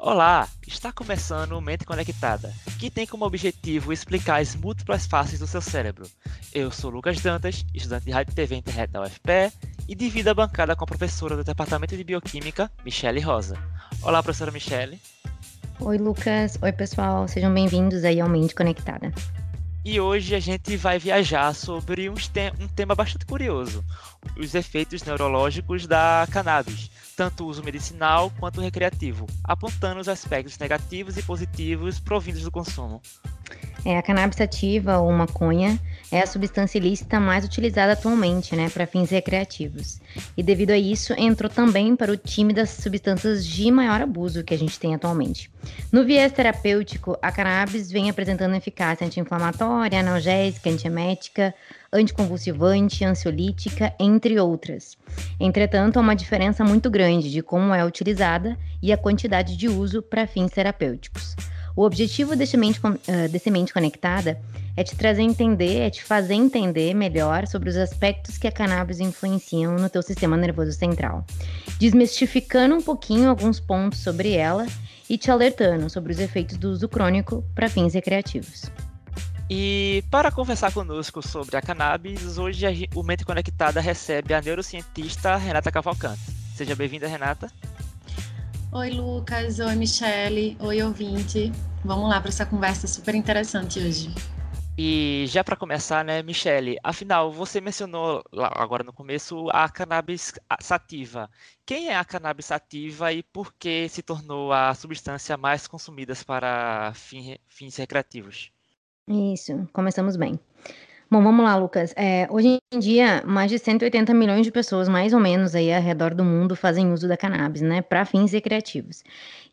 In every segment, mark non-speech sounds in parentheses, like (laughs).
Olá, está começando o Mente Conectada, que tem como objetivo explicar as múltiplas faces do seu cérebro. Eu sou Lucas Dantas, estudante de Rádio TV e Internet da UFPE e divido a bancada com a professora do Departamento de Bioquímica, Michele Rosa. Olá, professora Michele. Oi, Lucas. Oi, pessoal. Sejam bem-vindos aí ao Mente Conectada. E hoje a gente vai viajar sobre um, um tema bastante curioso: os efeitos neurológicos da cannabis tanto o uso medicinal quanto recreativo, apontando os aspectos negativos e positivos provindos do consumo. É, a cannabis sativa ou maconha é a substância ilícita mais utilizada atualmente, né, para fins recreativos. E devido a isso, entrou também para o time das substâncias de maior abuso que a gente tem atualmente. No viés terapêutico, a cannabis vem apresentando eficácia anti-inflamatória, analgésica, antiemética, anticonvulsivante, ansiolítica, entre outras. Entretanto, há uma diferença muito grande de como é utilizada e a quantidade de uso para fins terapêuticos. O objetivo desse mente, uh, desse mente conectada é te trazer a entender, é te fazer entender melhor sobre os aspectos que a cannabis influenciam no teu sistema nervoso central, desmistificando um pouquinho alguns pontos sobre ela e te alertando sobre os efeitos do uso crônico para fins recreativos. E para conversar conosco sobre a cannabis, hoje o Mente Conectada recebe a neurocientista Renata Cavalcante. Seja bem-vinda, Renata. Oi, Lucas. Oi, Michele. Oi, ouvinte. Vamos lá para essa conversa super interessante hoje. E já para começar, né, Michele, afinal, você mencionou lá, agora no começo a cannabis sativa. Quem é a cannabis sativa e por que se tornou a substância mais consumida para fins recreativos? Isso, começamos bem. Bom, vamos lá, Lucas. É, hoje em dia, mais de 180 milhões de pessoas, mais ou menos, aí ao redor do mundo, fazem uso da cannabis, né, para fins recreativos.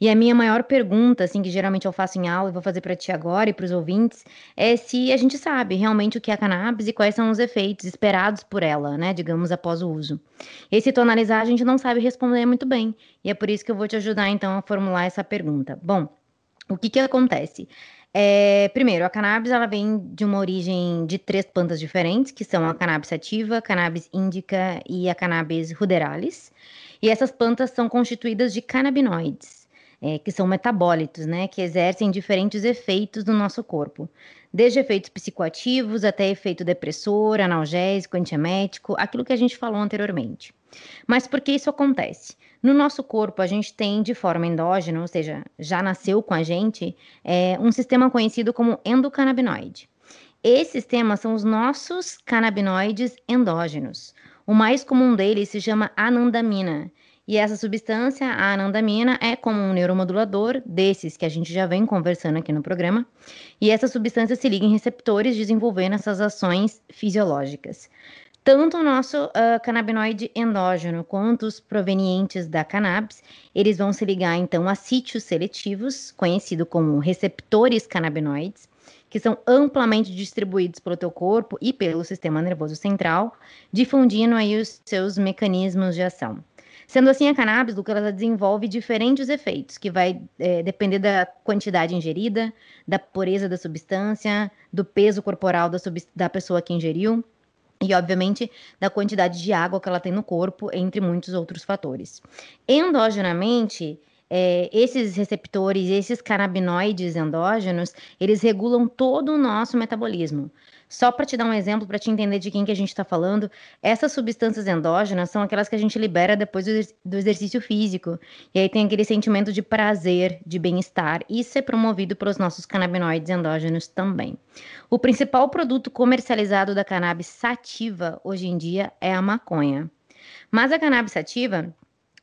E a minha maior pergunta, assim, que geralmente eu faço em aula e vou fazer para ti agora e para os ouvintes, é se a gente sabe realmente o que é a cannabis e quais são os efeitos esperados por ela, né, digamos, após o uso. E se tu analisar, a gente não sabe responder muito bem. E é por isso que eu vou te ajudar, então, a formular essa pergunta. Bom, o que que acontece? É, primeiro, a cannabis ela vem de uma origem de três plantas diferentes, que são a cannabis sativa, a cannabis índica e a cannabis ruderalis. E essas plantas são constituídas de canabinoides, é, que são metabólitos, né, que exercem diferentes efeitos no nosso corpo, desde efeitos psicoativos até efeito depressor, analgésico, antiemético, aquilo que a gente falou anteriormente. Mas por que isso acontece? No nosso corpo, a gente tem de forma endógena, ou seja, já nasceu com a gente, é, um sistema conhecido como endocannabinoide. Esses sistemas são os nossos canabinoides endógenos. O mais comum deles se chama anandamina. E essa substância, a anandamina, é como um neuromodulador desses que a gente já vem conversando aqui no programa. E essa substância se liga em receptores, desenvolvendo essas ações fisiológicas. Tanto o nosso uh, canabinoide endógeno quanto os provenientes da cannabis, eles vão se ligar então a sítios seletivos, conhecido como receptores canabinoides, que são amplamente distribuídos pelo teu corpo e pelo sistema nervoso central, difundindo aí os seus mecanismos de ação. Sendo assim, a cannabis, Luca, ela desenvolve diferentes efeitos, que vai é, depender da quantidade ingerida, da pureza da substância, do peso corporal da, da pessoa que ingeriu, e, obviamente, da quantidade de água que ela tem no corpo, entre muitos outros fatores. Endogenamente, é, esses receptores, esses canabinoides endógenos, eles regulam todo o nosso metabolismo. Só para te dar um exemplo, para te entender de quem que a gente está falando, essas substâncias endógenas são aquelas que a gente libera depois do, exercício físico. E aí tem aquele sentimento de prazer, de bem-estar. Isso é promovido pelos nossos canabinoides endógenos também. O principal produto comercializado da cannabis sativa hoje em dia é a maconha. Mas a cannabis sativa,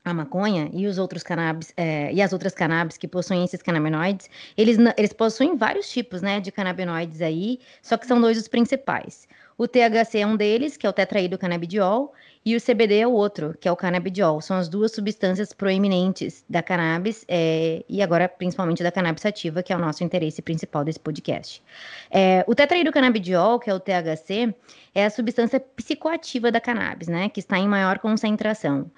a maconha e os outros cannabis é, e as outras cannabis que possuem esses canabinoides, eles, eles possuem vários tipos, né, de canabinoides aí, só que são dois os principais. O THC é um deles, que é o tetraído canabidiol, e o CBD é o outro, que é o canabidiol. São as duas substâncias proeminentes da cannabis é, e agora principalmente da cannabis sativa, que é o nosso interesse principal desse podcast. É, o tetraído canabidiol, que é o THC, é a substância psicoativa da cannabis, né, que está em maior concentração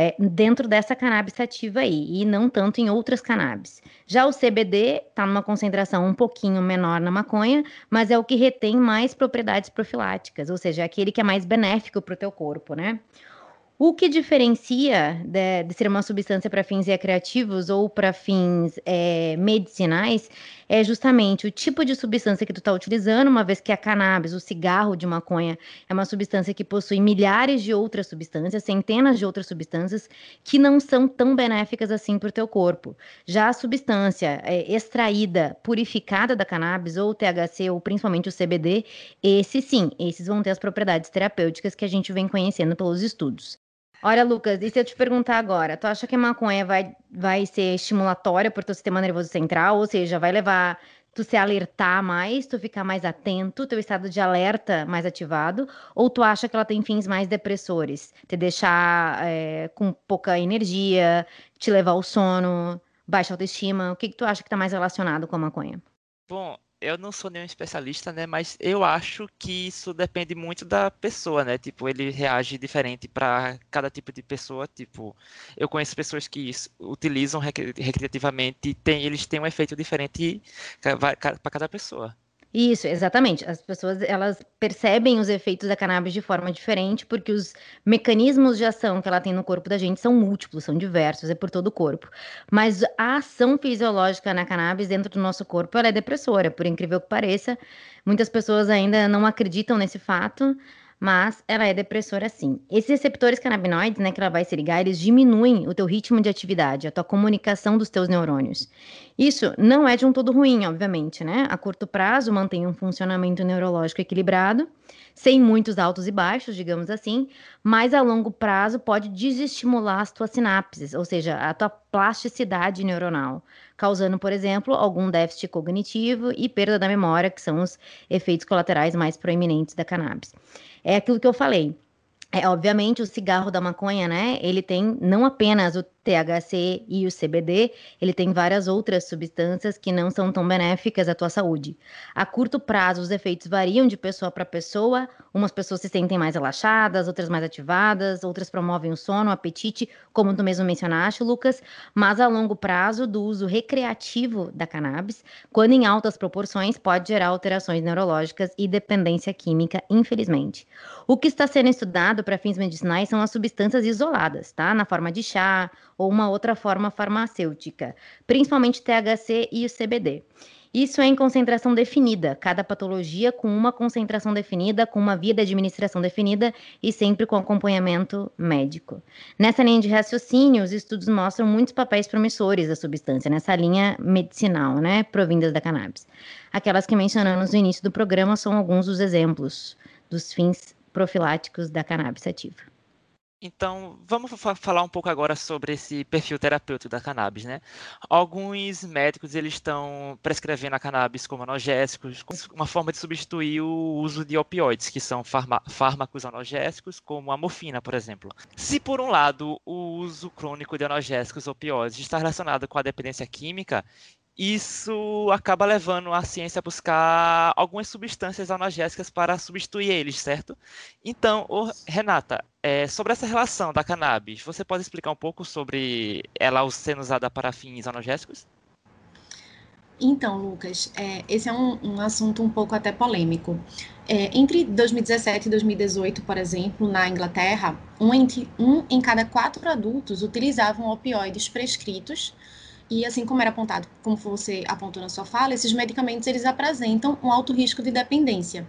é, dentro dessa cannabis sativa aí, e não tanto em outras cannabis. Já o CBD está numa concentração um pouquinho menor na maconha, mas é o que retém mais propriedades profiláticas, ou seja, é aquele que é mais benéfico para o teu corpo, né? O que diferencia de, de ser uma substância para fins recreativos ou para fins é, medicinais é justamente o tipo de substância que tu está utilizando, uma vez que a cannabis, o cigarro de maconha, é uma substância que possui milhares de outras substâncias, centenas de outras substâncias, que não são tão benéficas assim para o teu corpo. Já a substância é, extraída, purificada da cannabis, ou THC, ou principalmente o CBD, esse sim, esses vão ter as propriedades terapêuticas que a gente vem conhecendo pelos estudos. Olha, Lucas, e se eu te perguntar agora, tu acha que a maconha vai, vai ser estimulatória para o teu sistema nervoso central? Ou seja, vai levar tu se alertar mais, tu ficar mais atento, teu estado de alerta mais ativado? Ou tu acha que ela tem fins mais depressores? Te deixar é, com pouca energia, te levar ao sono, baixa autoestima? O que, que tu acha que está mais relacionado com a maconha? Bom, eu não sou nenhum especialista, né? Mas eu acho que isso depende muito da pessoa, né? Tipo, ele reage diferente para cada tipo de pessoa. Tipo, eu conheço pessoas que utilizam recreativamente tem, eles têm um efeito diferente para cada pessoa. Isso, exatamente. As pessoas elas percebem os efeitos da cannabis de forma diferente, porque os mecanismos de ação que ela tem no corpo da gente são múltiplos, são diversos, é por todo o corpo. Mas a ação fisiológica na cannabis dentro do nosso corpo, ela é depressora, por incrível que pareça. Muitas pessoas ainda não acreditam nesse fato, mas ela é depressora sim. Esses receptores canabinoides, né, que ela vai se ligar, eles diminuem o teu ritmo de atividade, a tua comunicação dos teus neurônios. Isso não é de um todo ruim, obviamente, né? A curto prazo mantém um funcionamento neurológico equilibrado, sem muitos altos e baixos, digamos assim, mas a longo prazo pode desestimular as tuas sinapses, ou seja, a tua plasticidade neuronal, causando, por exemplo, algum déficit cognitivo e perda da memória, que são os efeitos colaterais mais proeminentes da cannabis. É aquilo que eu falei. É, obviamente, o cigarro da maconha, né? Ele tem não apenas o THC e o CBD, ele tem várias outras substâncias que não são tão benéficas à tua saúde. A curto prazo, os efeitos variam de pessoa para pessoa. Umas pessoas se sentem mais relaxadas, outras mais ativadas, outras promovem o sono, o apetite, como tu mesmo mencionaste, Lucas. Mas a longo prazo, do uso recreativo da cannabis, quando em altas proporções, pode gerar alterações neurológicas e dependência química, infelizmente. O que está sendo estudado para fins medicinais são as substâncias isoladas, tá? Na forma de chá ou uma outra forma farmacêutica, principalmente THC e o CBD. Isso é em concentração definida, cada patologia com uma concentração definida, com uma via de administração definida e sempre com acompanhamento médico. Nessa linha de raciocínio, os estudos mostram muitos papéis promissores da substância, nessa linha medicinal, né, provindas da cannabis. Aquelas que mencionamos no início do programa são alguns dos exemplos dos fins profiláticos da cannabis ativa. Então, vamos falar um pouco agora sobre esse perfil terapêutico da cannabis, né? Alguns médicos eles estão prescrevendo a cannabis como analgésicos, uma forma de substituir o uso de opioides, que são fármacos analgésicos, como a morfina, por exemplo. Se por um lado o uso crônico de analgésicos opioides está relacionado com a dependência química, isso acaba levando a ciência a buscar algumas substâncias analgésicas para substituir eles, certo? Então, Renata, é, sobre essa relação da cannabis, você pode explicar um pouco sobre ela sendo usada para fins analgésicos? Então, Lucas, é, esse é um, um, assunto um pouco até polêmico. É, entre 2017 e 2018, por exemplo, na Inglaterra, um um em cada quatro adultos utilizavam opioides prescritos e assim como era apontado, como você apontou na sua fala, esses medicamentos eles apresentam um alto risco de dependência.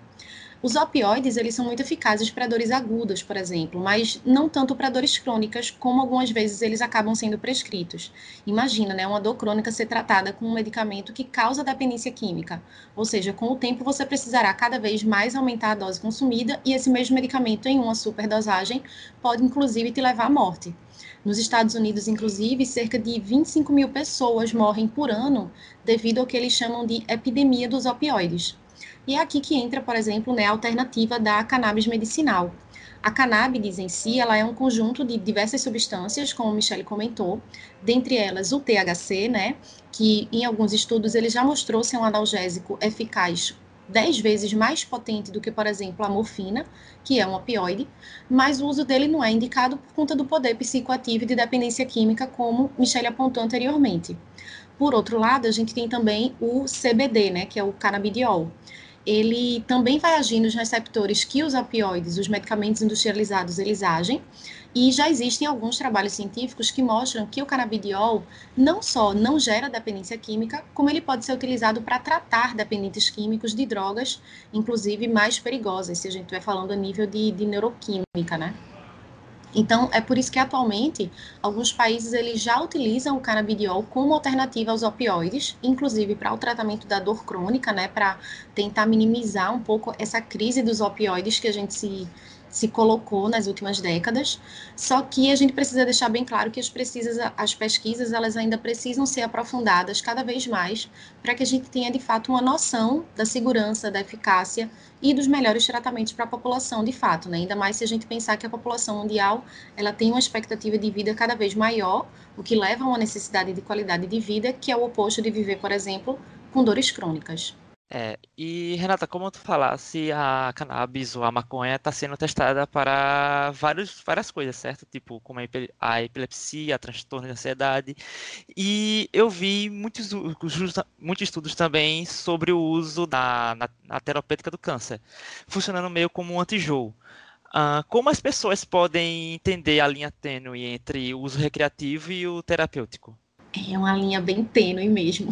Os opioides, eles são muito eficazes para dores agudas, por exemplo, mas não tanto para dores crônicas, como algumas vezes eles acabam sendo prescritos. Imagina, né, uma dor crônica ser tratada com um medicamento que causa dependência química. Ou seja, com o tempo você precisará cada vez mais aumentar a dose consumida e esse mesmo medicamento em uma superdosagem pode inclusive te levar à morte. Nos Estados Unidos, inclusive, cerca de 25 mil pessoas morrem por ano devido ao que eles chamam de epidemia dos opioides. E é aqui que entra, por exemplo, né, a alternativa da cannabis medicinal. A cannabis em si, ela é um conjunto de diversas substâncias, como a Michelle comentou, dentre elas o THC, né, que em alguns estudos ele já mostrou ser um analgésico eficaz 10 vezes mais potente do que, por exemplo, a morfina, que é um opioide, mas o uso dele não é indicado por conta do poder psicoativo e de dependência química, como Michelle apontou anteriormente. Por outro lado, a gente tem também o CBD, né, que é o canabidiol. ele também vai agir nos receptores que os opioides, os medicamentos industrializados, eles agem. E já existem alguns trabalhos científicos que mostram que o canabidiol não só não gera dependência química, como ele pode ser utilizado para tratar dependentes químicos de drogas, inclusive mais perigosas, se a gente estiver falando a nível de, de neuroquímica, né? Então, é por isso que atualmente alguns países eles já utilizam o canabidiol como alternativa aos opioides, inclusive para o tratamento da dor crônica, né, para tentar minimizar um pouco essa crise dos opioides que a gente se se colocou nas últimas décadas, só que a gente precisa deixar bem claro que as, precisas, as pesquisas elas ainda precisam ser aprofundadas cada vez mais para que a gente tenha de fato uma noção da segurança, da eficácia e dos melhores tratamentos para a população de fato, né? ainda mais se a gente pensar que a população mundial ela tem uma expectativa de vida cada vez maior, o que leva a uma necessidade de qualidade de vida que é o oposto de viver, por exemplo, com dores crônicas. É, e Renata, como tu falasse, a cannabis ou a maconha está sendo testada para vários, várias coisas, certo? Tipo, como a epilepsia, transtorno de ansiedade. E eu vi muitos, muitos estudos também sobre o uso da, na, na terapêutica do câncer, funcionando meio como um antijoo. Uh, como as pessoas podem entender a linha tênue entre o uso recreativo e o terapêutico? É uma linha bem tênue mesmo.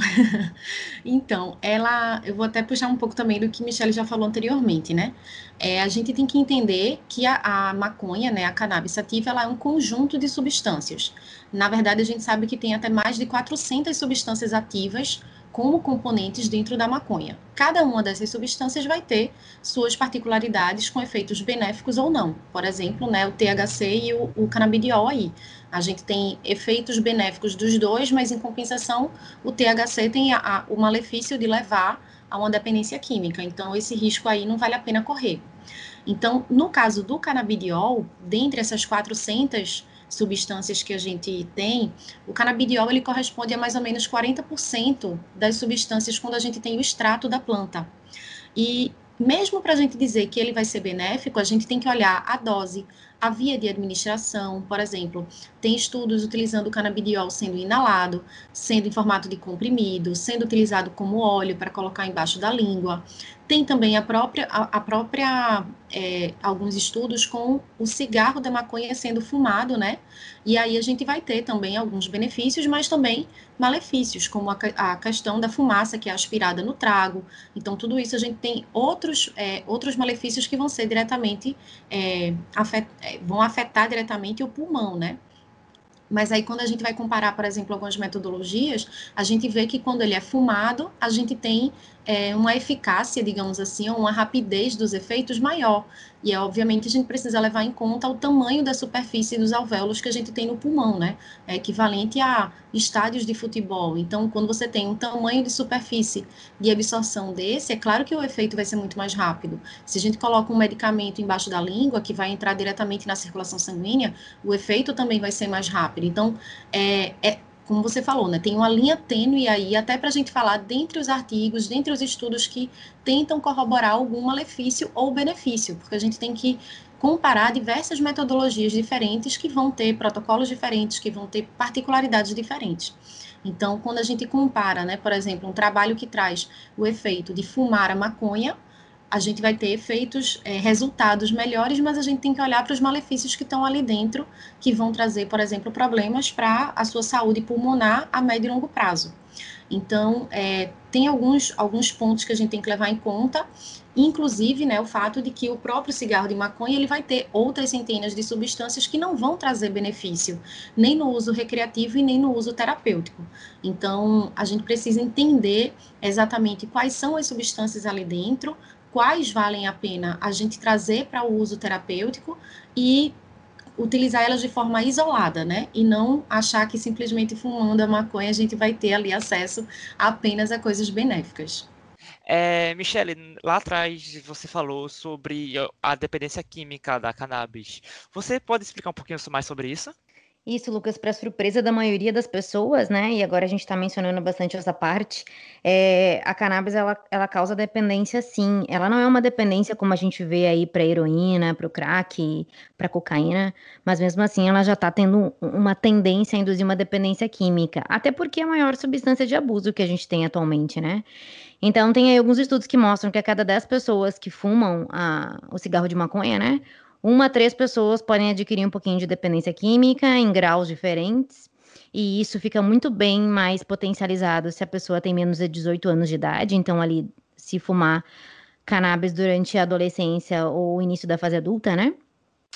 (laughs) então, ela, eu vou até puxar um pouco também do que Michelle já falou anteriormente, né? É, a gente tem que entender que a, a, maconha, né, a cannabis sativa, ela é um conjunto de substâncias. Na verdade, a gente sabe que tem até mais de 400 substâncias ativas como componentes dentro da maconha. Cada uma dessas substâncias vai ter suas particularidades com efeitos benéficos ou não. Por exemplo, né, o THC e o, o canabidiol aí. A gente tem efeitos benéficos dos dois, mas em compensação, o THC tem a, a, o malefício de levar a uma dependência química. Então, esse risco aí não vale a pena correr. Então, no caso do canabidiol, dentre essas 400 substâncias que a gente tem, o canabidiol ele corresponde a mais ou menos 40% das substâncias quando a gente tem o extrato da planta. E mesmo para a gente dizer que ele vai ser benéfico, a gente tem que olhar a dose, a via de administração, por exemplo, tem estudos utilizando o canabidiol sendo inalado, sendo em formato de comprimido, sendo utilizado como óleo para colocar embaixo da língua. Tem também a própria, a, a própria é, alguns estudos com o cigarro da maconha sendo fumado, né? E aí a gente vai ter também alguns benefícios, mas também malefícios, como a, a questão da fumaça que é aspirada no trago. Então, tudo isso a gente tem outros, é, outros malefícios que vão ser diretamente, é, afet, é, vão afetar diretamente o pulmão, né? Mas aí, quando a gente vai comparar, por exemplo, algumas metodologias, a gente vê que quando ele é fumado, a gente tem é, uma eficácia, digamos assim, uma rapidez dos efeitos maior. E, é, obviamente, a gente precisa levar em conta o tamanho da superfície dos alvéolos que a gente tem no pulmão, né? É equivalente a estádios de futebol. Então, quando você tem um tamanho de superfície de absorção desse, é claro que o efeito vai ser muito mais rápido. Se a gente coloca um medicamento embaixo da língua, que vai entrar diretamente na circulação sanguínea, o efeito também vai ser mais rápido. Então, é, é como você falou, né, tem uma linha tênue aí, até para a gente falar dentre os artigos, dentre os estudos que tentam corroborar algum malefício ou benefício, porque a gente tem que comparar diversas metodologias diferentes que vão ter protocolos diferentes, que vão ter particularidades diferentes. Então, quando a gente compara, né, por exemplo, um trabalho que traz o efeito de fumar a maconha a gente vai ter efeitos, é, resultados melhores, mas a gente tem que olhar para os malefícios que estão ali dentro, que vão trazer, por exemplo, problemas para a sua saúde pulmonar a médio e longo prazo. Então, é, tem alguns, alguns pontos que a gente tem que levar em conta, inclusive né, o fato de que o próprio cigarro de maconha ele vai ter outras centenas de substâncias que não vão trazer benefício, nem no uso recreativo e nem no uso terapêutico. Então, a gente precisa entender exatamente quais são as substâncias ali dentro, quais valem a pena a gente trazer para o uso terapêutico e utilizar elas de forma isolada, né? E não achar que simplesmente fumando a maconha a gente vai ter ali acesso apenas a coisas benéficas. É, Michele, lá atrás você falou sobre a dependência química da cannabis. Você pode explicar um pouquinho mais sobre isso? Isso, Lucas, para surpresa da maioria das pessoas, né? E agora a gente está mencionando bastante essa parte. É, a cannabis ela, ela causa dependência, sim. Ela não é uma dependência como a gente vê aí para heroína, para o crack, para cocaína, mas mesmo assim ela já está tendo uma tendência a induzir uma dependência química, até porque é a maior substância de abuso que a gente tem atualmente, né? Então tem aí alguns estudos que mostram que a cada 10 pessoas que fumam a, o cigarro de maconha, né? Uma a três pessoas podem adquirir um pouquinho de dependência química em graus diferentes. E isso fica muito bem mais potencializado se a pessoa tem menos de 18 anos de idade. Então, ali, se fumar cannabis durante a adolescência ou início da fase adulta, né?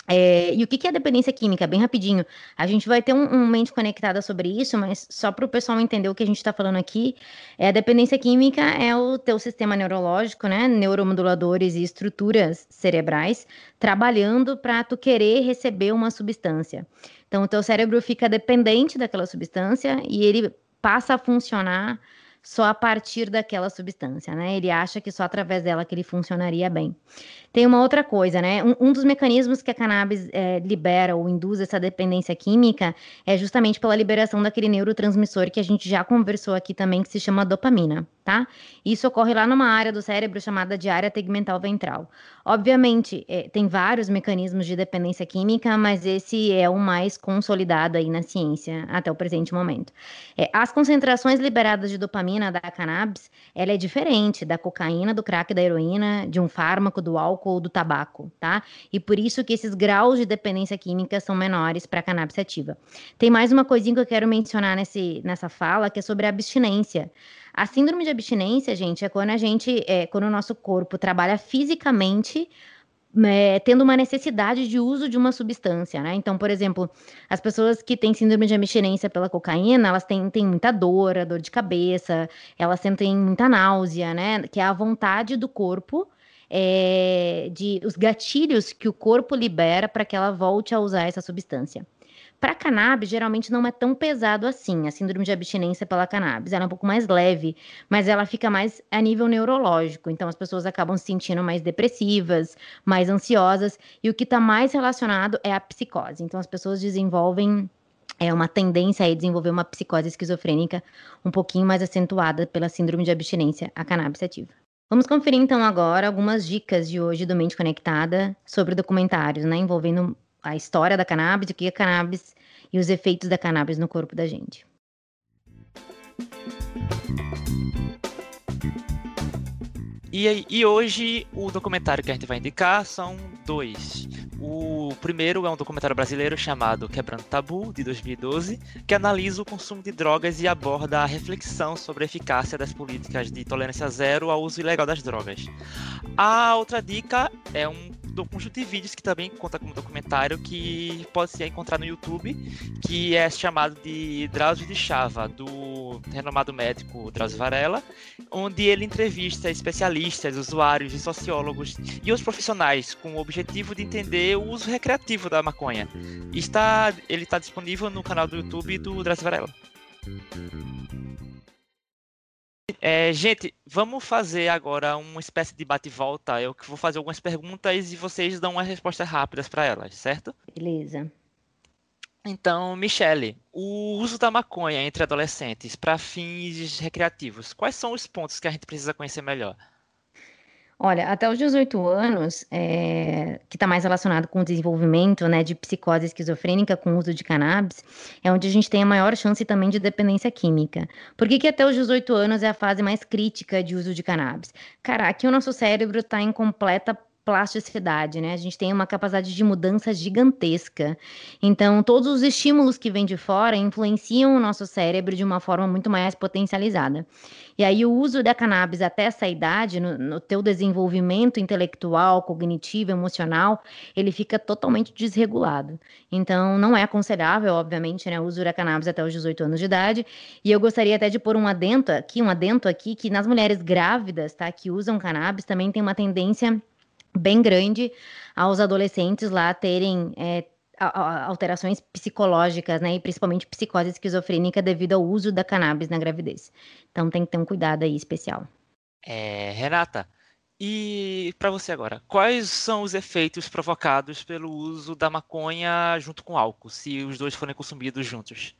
É, e o que, é dependência química? Bem rapidinho. A gente vai ter um, um mente conectada sobre isso, mas só para o pessoal entender o que a gente está falando aqui, é, a dependência química é o teu sistema neurológico, né? Neuromoduladores e estruturas cerebrais trabalhando para tu querer receber uma substância. Então, o teu cérebro fica dependente daquela substância e ele passa a funcionar só a partir daquela substância, né? Ele acha que só através dela que ele funcionaria bem. Tem uma outra coisa, né? Um, um dos mecanismos que a cannabis é, libera ou induz essa dependência química é justamente pela liberação daquele neurotransmissor que a gente já conversou aqui também, que se chama dopamina, tá? Isso ocorre lá numa área do cérebro chamada de área tegmental ventral. Obviamente, é, tem vários mecanismos de dependência química, mas esse é o mais consolidado aí na ciência até o presente momento. É, as concentrações liberadas de dopamina da cannabis, ela é diferente da cocaína, do crack, da heroína, de um fármaco, do álcool ou do tabaco, tá? E por isso que esses graus de dependência química são menores para a cannabis ativa. Tem mais uma coisinha que eu quero mencionar nesse, nessa fala, que é sobre a abstinência. A síndrome de abstinência, gente, é quando a gente, é, quando o nosso corpo trabalha fisicamente é, tendo uma necessidade de uso de uma substância, né? Então, por exemplo, as pessoas que têm síndrome de abstinência pela cocaína, elas têm, têm muita dor, dor de cabeça, elas sentem muita náusea, né? Que é a vontade do corpo é, de os gatilhos que o corpo libera para que ela volte a usar essa substância. Para cannabis, geralmente não é tão pesado assim. A síndrome de abstinência pela cannabis ela é um pouco mais leve, mas ela fica mais a nível neurológico. Então, as pessoas acabam se sentindo mais depressivas, mais ansiosas, e o que está mais relacionado é a psicose. Então, as pessoas desenvolvem é uma tendência a desenvolver uma psicose esquizofrênica um pouquinho mais acentuada pela síndrome de abstinência à cannabis ativa. Vamos conferir então agora algumas dicas de hoje do Mente Conectada sobre documentários, né, envolvendo a história da cannabis, o que é cannabis e os efeitos da cannabis no corpo da gente. E, e hoje o documentário que a gente vai indicar são dois. O primeiro é um documentário brasileiro chamado Quebrando Tabu, de 2012, que analisa o consumo de drogas e aborda a reflexão sobre a eficácia das políticas de tolerância zero ao uso ilegal das drogas. A outra dica é um do conjunto de vídeos que também conta como documentário que pode ser encontrado no YouTube, que é chamado de Drauzio de Chava, do renomado médico Drauzio Varela, onde ele entrevista especialistas, usuários e sociólogos e os profissionais com o objetivo de entender o uso recreativo da maconha. Está, ele está disponível no canal do YouTube do Drauzio Varela. É, gente, vamos fazer agora uma espécie de bate-volta. Eu vou fazer algumas perguntas e vocês dão umas respostas rápidas para elas, certo? Beleza. Então, Michele, o uso da maconha entre adolescentes para fins recreativos, quais são os pontos que a gente precisa conhecer melhor? Olha, até os 18 anos, é, que está mais relacionado com o desenvolvimento né, de psicose esquizofrênica com o uso de cannabis, é onde a gente tem a maior chance também de dependência química. Por que, que até os 18 anos é a fase mais crítica de uso de cannabis? Cara, aqui o nosso cérebro está em completa plasticidade, né? A gente tem uma capacidade de mudança gigantesca. Então, todos os estímulos que vêm de fora influenciam o nosso cérebro de uma forma muito mais potencializada. E aí, o uso da cannabis até essa idade, no, no teu desenvolvimento intelectual, cognitivo, emocional, ele fica totalmente desregulado. Então, não é aconselhável, obviamente, né, o uso da cannabis até os 18 anos de idade. E eu gostaria até de pôr um adento aqui, um adento aqui, que nas mulheres grávidas, tá, que usam cannabis, também tem uma tendência bem grande aos adolescentes lá terem é, alterações psicológicas, né, e principalmente psicose esquizofrênica devido ao uso da cannabis na gravidez. Então tem que ter um cuidado aí especial. É, Renata, E para você agora, quais são os efeitos provocados pelo uso da maconha junto com álcool, se os dois forem consumidos juntos?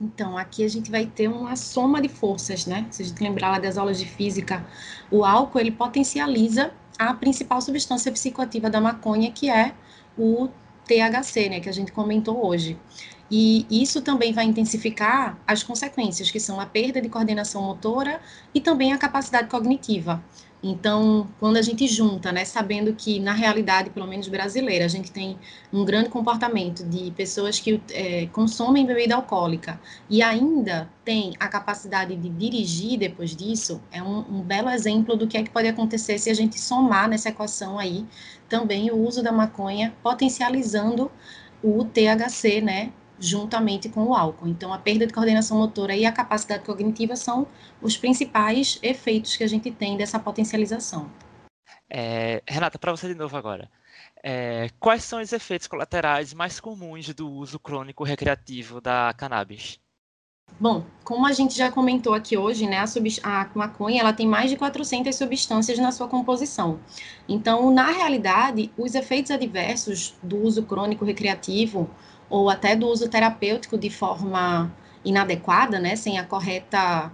Então, aqui a gente vai ter uma soma de forças, né? Se a gente lembrar lá das aulas de física, o álcool ele potencializa a principal substância psicoativa da maconha, que é o THC, né, que a gente comentou hoje. E isso também vai intensificar as consequências, que são a perda de coordenação motora e também a capacidade cognitiva. Então, quando a gente junta, né, sabendo que na realidade, pelo menos brasileira, a gente tem um grande comportamento de pessoas que é, consomem bebida alcoólica e ainda tem a capacidade de dirigir depois disso, é um, um belo exemplo do que é que pode acontecer se a gente somar nessa equação aí também o uso da maconha potencializando o THC, né, juntamente com o álcool. Então, a perda de coordenação motora e a capacidade cognitiva são os principais efeitos que a gente tem dessa potencialização. É, Renata, para você de novo agora. É, quais são os efeitos colaterais mais comuns do uso crônico recreativo da cannabis? Bom, como a gente já comentou aqui hoje, né, a, a, maconha ela tem mais de 400 substâncias na sua composição. Então, na realidade, os efeitos adversos do uso crônico recreativo ou até do uso terapêutico de forma inadequada, né, sem a correta,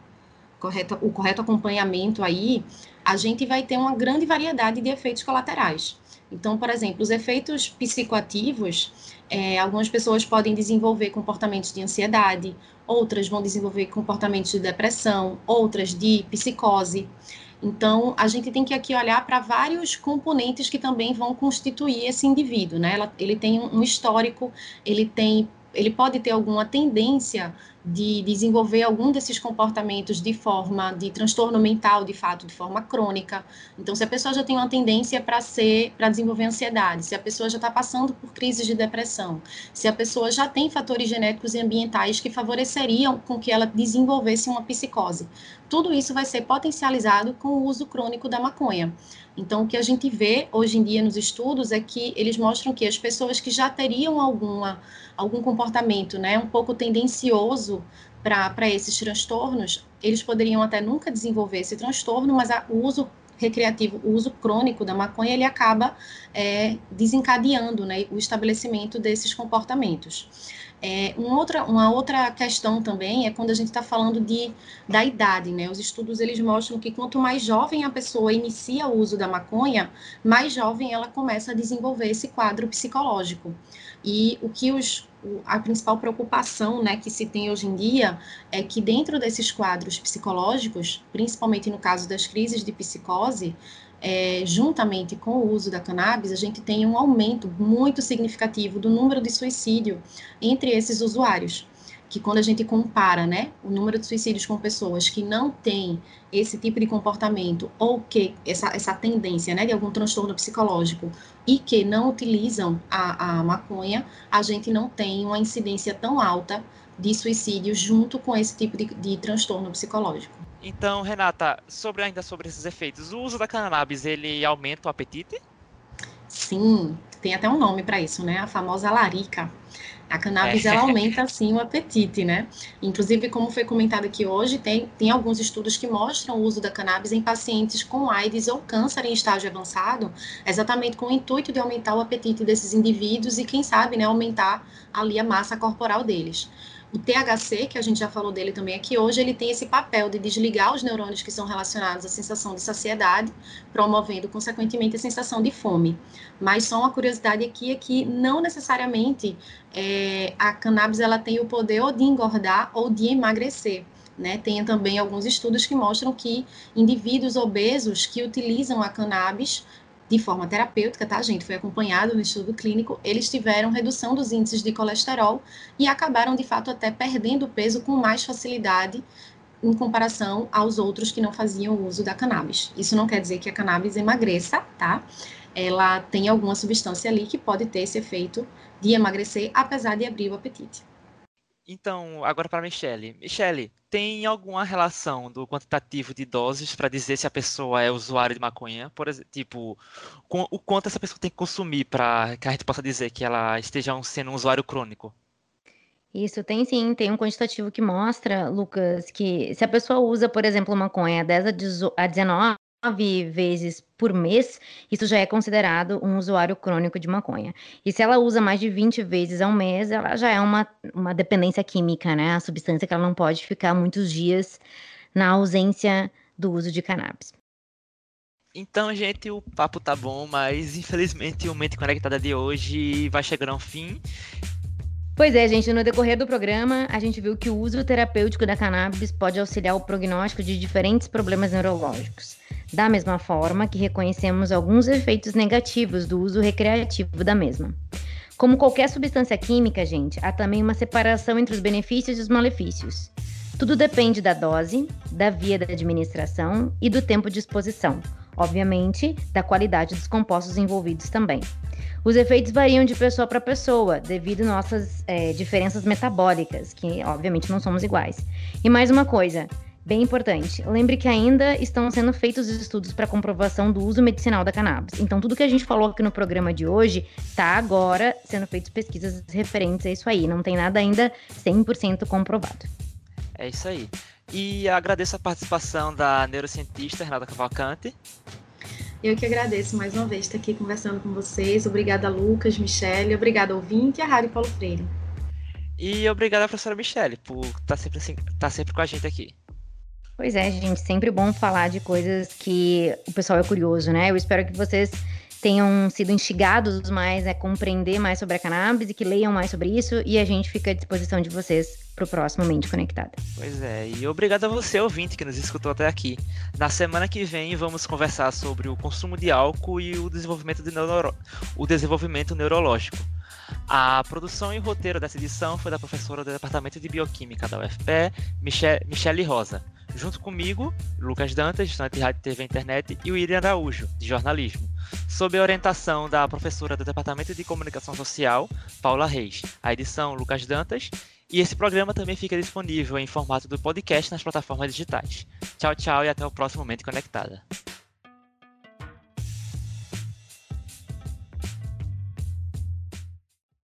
correta, o correto acompanhamento aí, a gente vai ter uma grande variedade de efeitos colaterais. Então, por exemplo, os efeitos psicoativos, é, algumas pessoas podem desenvolver comportamentos de ansiedade, outras vão desenvolver comportamentos de depressão, outras de psicose. Então, a gente tem que aqui olhar para vários componentes que também vão constituir esse indivíduo, né? ele tem um histórico, ele tem ele pode ter alguma tendência de desenvolver algum desses comportamentos de forma de transtorno mental, de fato, de forma crônica. Então, se a pessoa já tem uma tendência para ser, para desenvolver ansiedade, se a pessoa já está passando por crises de depressão, se a pessoa já tem fatores genéticos e ambientais que favoreceriam com que ela desenvolvesse uma psicose, tudo isso vai ser potencializado com o uso crônico da maconha. Então, o que a gente vê hoje em dia nos estudos é que eles mostram que as pessoas que já teriam alguma, algum comportamento né, um pouco tendencioso para esses transtornos, eles poderiam até nunca desenvolver esse transtorno, mas a, o uso recreativo, o uso crônico da maconha, ele acaba é, desencadeando né, o estabelecimento desses comportamentos. É, uma, outra, uma outra questão também é quando a gente está falando de, da idade, né? Os estudos eles mostram que quanto mais jovem a pessoa inicia o uso da maconha, mais jovem ela começa a desenvolver esse quadro psicológico. E o que os, a principal preocupação né, que se tem hoje em dia é que dentro desses quadros psicológicos, principalmente no caso das crises de psicose, é, juntamente com o uso da cannabis, a gente tem um aumento muito significativo do número de suicídio entre esses usuários. Que quando a gente compara né, o número de suicídios com pessoas que não têm esse tipo de comportamento ou que essa, essa tendência né, de algum transtorno psicológico e que não utilizam a, a maconha, a gente não tem uma incidência tão alta de suicídio junto com esse tipo de, de transtorno psicológico. Então, Renata, sobre ainda sobre esses efeitos, o uso da cannabis ele aumenta o apetite? Sim, tem até um nome para isso, né? A famosa larica. A cannabis é. ela (laughs) aumenta sim o apetite, né? Inclusive, como foi comentado aqui hoje, tem, tem alguns estudos que mostram o uso da cannabis em pacientes com AIDS ou câncer em estágio avançado, exatamente com o intuito de aumentar o apetite desses indivíduos e, quem sabe, né, aumentar ali a massa corporal deles. O THC, que a gente já falou dele também aqui hoje, ele tem esse papel de desligar os neurônios que são relacionados à sensação de saciedade, promovendo, consequentemente, a sensação de fome. Mas só uma curiosidade aqui é que não necessariamente é, a cannabis ela tem o poder ou de engordar ou de emagrecer. Né? Tem também alguns estudos que mostram que indivíduos obesos que utilizam a cannabis de forma terapêutica, tá, gente? Foi acompanhado no estudo clínico, eles tiveram redução dos índices de colesterol e acabaram, de fato, até perdendo peso com mais facilidade em comparação aos outros que não faziam uso da cannabis. Isso não quer dizer que a cannabis emagreça, tá? Ela tem alguma substância ali que pode ter esse efeito de emagrecer, apesar de abrir o apetite. Então, agora para Michelle. Michelle, tem alguma relação do quantitativo de doses para dizer se a pessoa é usuária de maconha? Por exemplo, tipo, o quanto essa pessoa tem que consumir para que a gente possa dizer que ela esteja sendo um usuário crônico? Isso tem sim, tem um quantitativo que mostra, Lucas, que se a pessoa usa, por exemplo, maconha 10 a 19, vezes por mês, isso já é considerado um usuário crônico de maconha. E se ela usa mais de 20 vezes ao mês, ela já é uma, uma dependência química, né? A substância que ela não pode ficar muitos dias na ausência do uso de cannabis. Então, gente, o papo tá bom, mas infelizmente o Mente Conectada de hoje vai chegando ao fim. Pois é, gente, no decorrer do programa, a gente viu que o uso terapêutico da cannabis pode auxiliar o prognóstico de diferentes problemas neurológicos. Da mesma forma que reconhecemos alguns efeitos negativos do uso recreativo da mesma. Como qualquer substância química, gente, há também uma separação entre os benefícios e os malefícios. Tudo depende da dose, da via da administração e do tempo de exposição. Obviamente, da qualidade dos compostos envolvidos também. Os efeitos variam de pessoa para pessoa, devido nossas é, diferenças metabólicas, que obviamente não somos iguais. E mais uma coisa, bem importante, lembre que ainda estão sendo feitos estudos para comprovação do uso medicinal da cannabis. Então, tudo que a gente falou aqui no programa de hoje está agora sendo feitas pesquisas referentes a isso aí. Não tem nada ainda 100% comprovado. É isso aí. E agradeço a participação da neurocientista Renata Cavalcante. Eu que agradeço mais uma vez estar aqui conversando com vocês. Obrigada, Lucas, Michele, obrigada, ouvinte e a Rádio Paulo Freire. E obrigada, professora Michele, por estar tá sempre, estar tá sempre com a gente aqui. Pois é, gente, sempre bom falar de coisas que o pessoal é curioso, né? Eu espero que vocês tenham sido instigados mais a compreender mais sobre a cannabis e que leiam mais sobre isso. E a gente fica à disposição de vocês para o próximo Mente Conectada. Pois é, e obrigado a você, ouvinte, que nos escutou até aqui. Na semana que vem vamos conversar sobre o consumo de álcool e o desenvolvimento, de neuro... o desenvolvimento neurológico. A produção e roteiro dessa edição foi da professora do Departamento de Bioquímica da UFPE, Michele Rosa. Junto comigo, Lucas Dantas, estudante de Rádio TV e Internet, e o Irian Araújo, de jornalismo, sob a orientação da professora do Departamento de Comunicação Social, Paula Reis. A edição, Lucas Dantas, e esse programa também fica disponível em formato do podcast nas plataformas digitais. Tchau, tchau e até o próximo Momento Conectada.